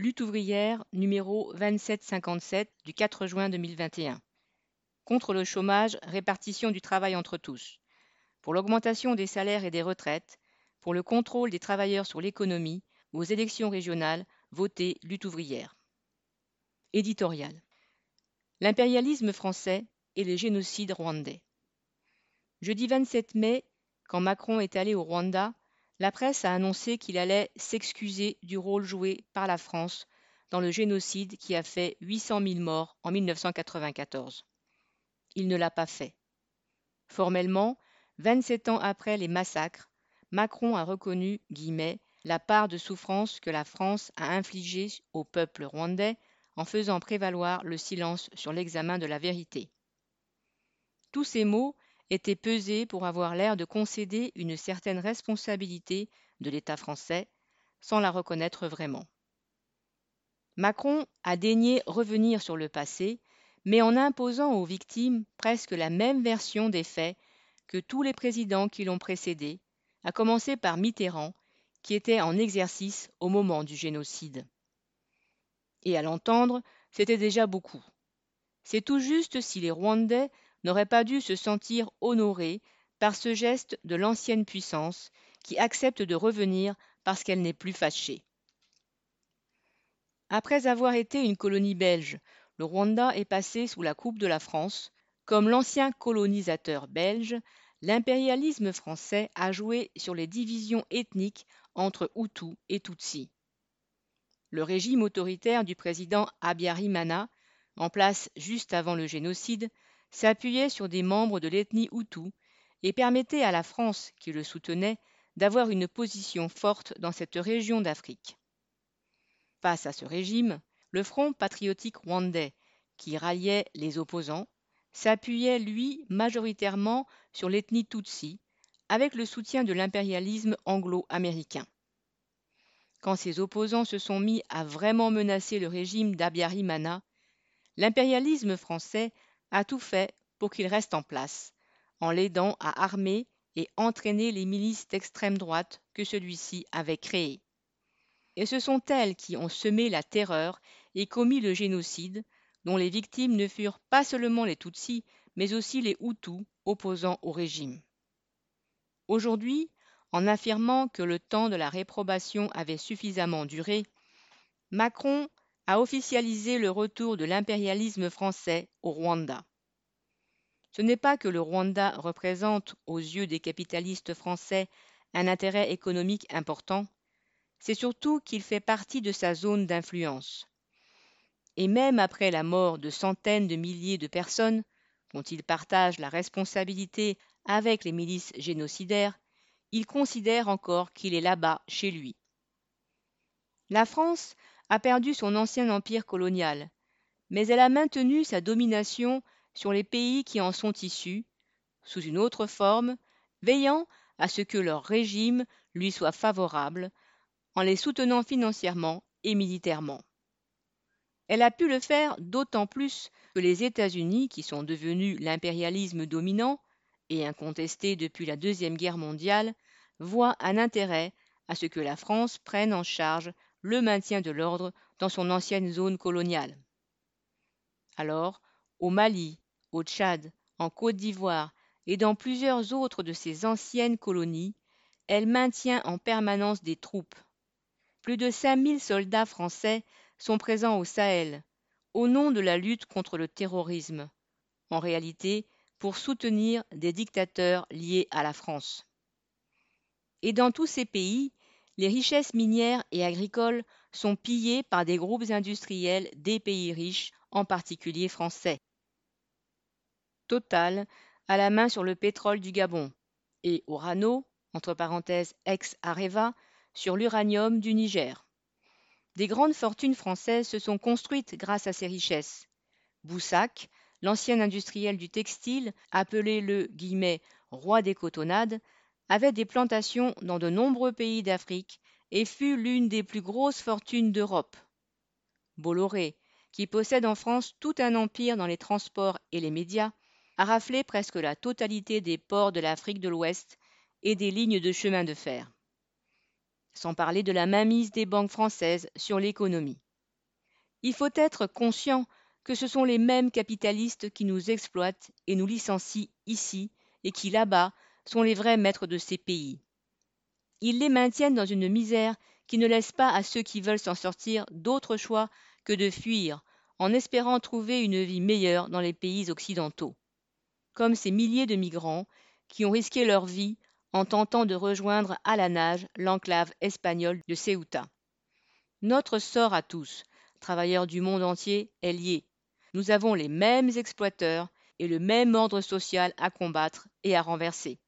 Lutte ouvrière numéro 2757 du 4 juin 2021. Contre le chômage, répartition du travail entre tous. Pour l'augmentation des salaires et des retraites, pour le contrôle des travailleurs sur l'économie, aux élections régionales, votez lutte ouvrière. Éditorial. L'impérialisme français et les génocides rwandais. Jeudi 27 mai, quand Macron est allé au Rwanda, la presse a annoncé qu'il allait s'excuser du rôle joué par la France dans le génocide qui a fait 800 000 morts en 1994. Il ne l'a pas fait. Formellement, 27 ans après les massacres, Macron a reconnu la part de souffrance que la France a infligée au peuple rwandais en faisant prévaloir le silence sur l'examen de la vérité. Tous ces mots étaient pesés pour avoir l'air de concéder une certaine responsabilité de l'État français, sans la reconnaître vraiment. Macron a daigné revenir sur le passé, mais en imposant aux victimes presque la même version des faits que tous les présidents qui l'ont précédé, à commencer par Mitterrand, qui était en exercice au moment du génocide. Et à l'entendre, c'était déjà beaucoup. C'est tout juste si les Rwandais n'aurait pas dû se sentir honorée par ce geste de l'ancienne puissance qui accepte de revenir parce qu'elle n'est plus fâchée. Après avoir été une colonie belge, le Rwanda est passé sous la coupe de la France. Comme l'ancien colonisateur belge, l'impérialisme français a joué sur les divisions ethniques entre Hutus et Tutsis. Le régime autoritaire du président Abiyarimana, en place juste avant le génocide, s'appuyait sur des membres de l'ethnie Hutu et permettait à la France, qui le soutenait, d'avoir une position forte dans cette région d'Afrique. Face à ce régime, le Front patriotique rwandais, qui ralliait les opposants, s'appuyait, lui, majoritairement sur l'ethnie Tutsi, avec le soutien de l'impérialisme anglo-américain. Quand ces opposants se sont mis à vraiment menacer le régime d'Abiyarimana, l'impérialisme français a tout fait pour qu'il reste en place, en l'aidant à armer et entraîner les milices d'extrême droite que celui-ci avait créées. Et ce sont elles qui ont semé la terreur et commis le génocide, dont les victimes ne furent pas seulement les Tutsis, mais aussi les Hutus opposants au régime. Aujourd'hui, en affirmant que le temps de la réprobation avait suffisamment duré, Macron a officialisé le retour de l'impérialisme français au Rwanda. Ce n'est pas que le Rwanda représente aux yeux des capitalistes français un intérêt économique important, c'est surtout qu'il fait partie de sa zone d'influence. Et même après la mort de centaines de milliers de personnes, dont il partage la responsabilité avec les milices génocidaires, il considère encore qu'il est là-bas chez lui. La France a perdu son ancien empire colonial, mais elle a maintenu sa domination sur les pays qui en sont issus, sous une autre forme, veillant à ce que leur régime lui soit favorable, en les soutenant financièrement et militairement. Elle a pu le faire d'autant plus que les États-Unis, qui sont devenus l'impérialisme dominant, et incontesté depuis la Deuxième Guerre mondiale, voient un intérêt à ce que la France prenne en charge le maintien de l'ordre dans son ancienne zone coloniale. Alors, au Mali, au Tchad, en Côte d'Ivoire et dans plusieurs autres de ses anciennes colonies, elle maintient en permanence des troupes. Plus de 5000 soldats français sont présents au Sahel, au nom de la lutte contre le terrorisme, en réalité pour soutenir des dictateurs liés à la France. Et dans tous ces pays, les richesses minières et agricoles sont pillées par des groupes industriels des pays riches, en particulier français. Total a la main sur le pétrole du Gabon et Orano, entre parenthèses ex-Areva, sur l'uranium du Niger. Des grandes fortunes françaises se sont construites grâce à ces richesses. Boussac, l'ancien industriel du textile, appelé le guillemet, roi des cotonnades, avait des plantations dans de nombreux pays d'Afrique et fut l'une des plus grosses fortunes d'Europe. Bolloré, qui possède en France tout un empire dans les transports et les médias, a raflé presque la totalité des ports de l'Afrique de l'Ouest et des lignes de chemin de fer. Sans parler de la mainmise des banques françaises sur l'économie. Il faut être conscient que ce sont les mêmes capitalistes qui nous exploitent et nous licencient ici et qui là-bas sont les vrais maîtres de ces pays. Ils les maintiennent dans une misère qui ne laisse pas à ceux qui veulent s'en sortir d'autre choix que de fuir en espérant trouver une vie meilleure dans les pays occidentaux. Comme ces milliers de migrants qui ont risqué leur vie en tentant de rejoindre à la nage l'enclave espagnole de Ceuta. Notre sort à tous, travailleurs du monde entier, est lié. Nous avons les mêmes exploiteurs et le même ordre social à combattre et à renverser.